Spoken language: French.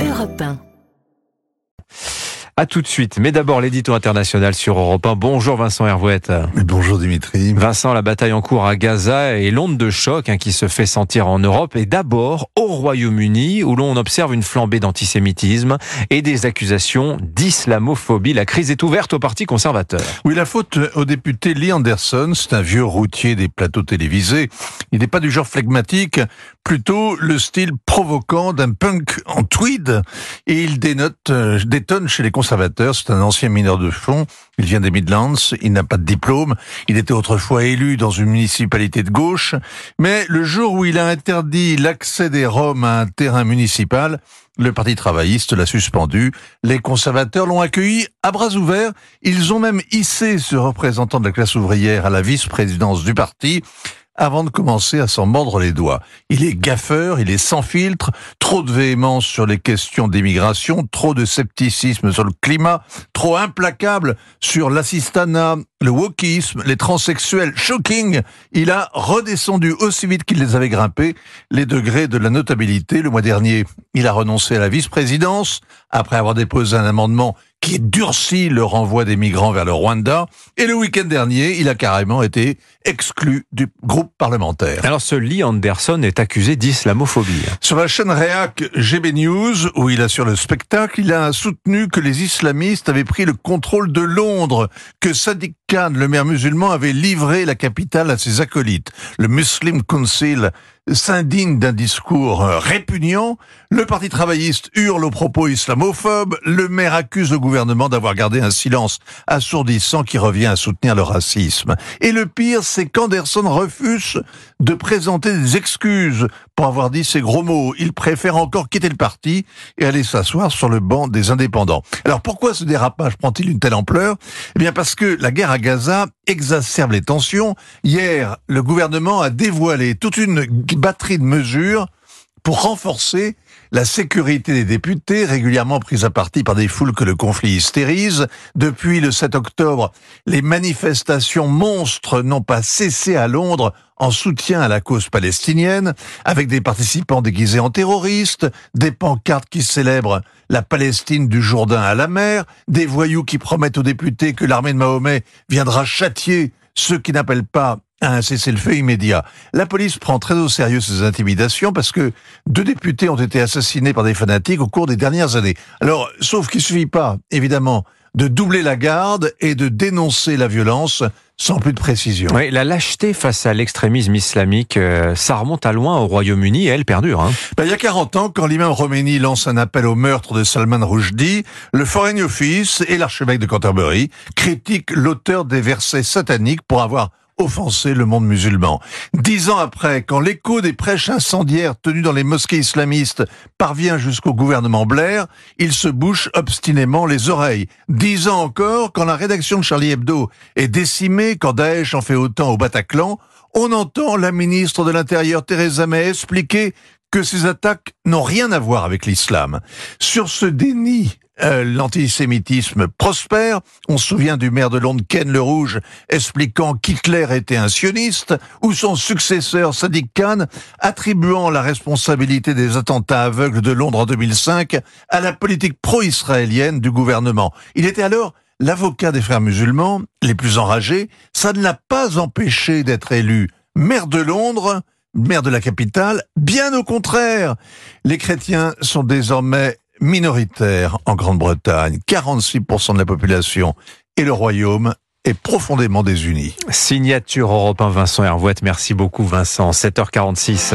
Europe 1. À tout de suite. Mais d'abord, l'édito international sur Europe 1. Bonjour Vincent Hervouette. Bonjour Dimitri. Vincent, la bataille en cours à Gaza et l'onde de choc hein, qui se fait sentir en Europe et d'abord au Royaume-Uni où l'on observe une flambée d'antisémitisme et des accusations d'islamophobie. La crise est ouverte au Parti conservateur. Oui, la faute au député Lee Anderson, c'est un vieux routier des plateaux télévisés. Il n'est pas du genre flegmatique, plutôt le style provoquant d'un punk en tweed et il dénote, euh, détonne chez les conservateurs c'est un ancien mineur de fond. Il vient des Midlands. Il n'a pas de diplôme. Il était autrefois élu dans une municipalité de gauche. Mais le jour où il a interdit l'accès des Roms à un terrain municipal, le Parti travailliste l'a suspendu. Les conservateurs l'ont accueilli à bras ouverts. Ils ont même hissé ce représentant de la classe ouvrière à la vice-présidence du parti avant de commencer à s'en mordre les doigts. Il est gaffeur, il est sans filtre, trop de véhémence sur les questions d'immigration, trop de scepticisme sur le climat, trop implacable sur l'assistanat, le wokisme, les transsexuels. Shocking Il a redescendu aussi vite qu'il les avait grimpés les degrés de la notabilité. Le mois dernier, il a renoncé à la vice-présidence après avoir déposé un amendement qui durcit le renvoi des migrants vers le Rwanda. Et le week-end dernier, il a carrément été exclu du groupe parlementaire. Alors ce Lee Anderson est accusé d'islamophobie. Sur la chaîne Réac GB News, où il assure le spectacle, il a soutenu que les islamistes avaient pris le contrôle de Londres, que Sadiq Khan, le maire musulman, avait livré la capitale à ses acolytes. Le Muslim Council s'indigne d'un discours euh, répugnant, le Parti travailliste hurle aux propos islamophobes, le maire accuse le gouvernement d'avoir gardé un silence assourdissant qui revient à soutenir le racisme. Et le pire, c'est qu'Anderson refuse de présenter des excuses pour avoir dit ces gros mots. Il préfère encore quitter le parti et aller s'asseoir sur le banc des indépendants. Alors pourquoi ce dérapage prend-il une telle ampleur? Eh bien parce que la guerre à Gaza exacerbe les tensions. Hier, le gouvernement a dévoilé toute une batterie de mesures pour renforcer la sécurité des députés, régulièrement prise à partie par des foules que le conflit hystérise. Depuis le 7 octobre, les manifestations monstres n'ont pas cessé à Londres en soutien à la cause palestinienne, avec des participants déguisés en terroristes, des pancartes qui célèbrent la Palestine du Jourdain à la mer, des voyous qui promettent aux députés que l'armée de Mahomet viendra châtier ceux qui n'appellent pas un cessez-le-feu immédiat. La police prend très au sérieux ces intimidations parce que deux députés ont été assassinés par des fanatiques au cours des dernières années. Alors, sauf qu'il suffit pas, évidemment, de doubler la garde et de dénoncer la violence sans plus de précision. Oui, la lâcheté face à l'extrémisme islamique, euh, ça remonte à loin au Royaume-Uni et elle perdure. Hein. Ben, il y a 40 ans, quand l'imam Khomeini lance un appel au meurtre de Salman Rushdie, le Foreign Office et l'archevêque de Canterbury critiquent l'auteur des versets sataniques pour avoir offenser le monde musulman. Dix ans après, quand l'écho des prêches incendiaires tenues dans les mosquées islamistes parvient jusqu'au gouvernement Blair, il se bouche obstinément les oreilles. Dix ans encore, quand la rédaction de Charlie Hebdo est décimée, quand Daesh en fait autant au Bataclan, on entend la ministre de l'Intérieur Theresa May expliquer que ces attaques n'ont rien à voir avec l'islam. Sur ce déni euh, l'antisémitisme prospère. On se souvient du maire de Londres, Ken le Rouge, expliquant qu'Hitler était un sioniste, ou son successeur, Sadiq Khan, attribuant la responsabilité des attentats aveugles de Londres en 2005 à la politique pro-israélienne du gouvernement. Il était alors l'avocat des frères musulmans, les plus enragés. Ça ne l'a pas empêché d'être élu maire de Londres, maire de la capitale. Bien au contraire, les chrétiens sont désormais minoritaire en Grande-Bretagne, 46% de la population, et le Royaume est profondément désuni. Signature européen Vincent Hervouette. Merci beaucoup Vincent. 7h46.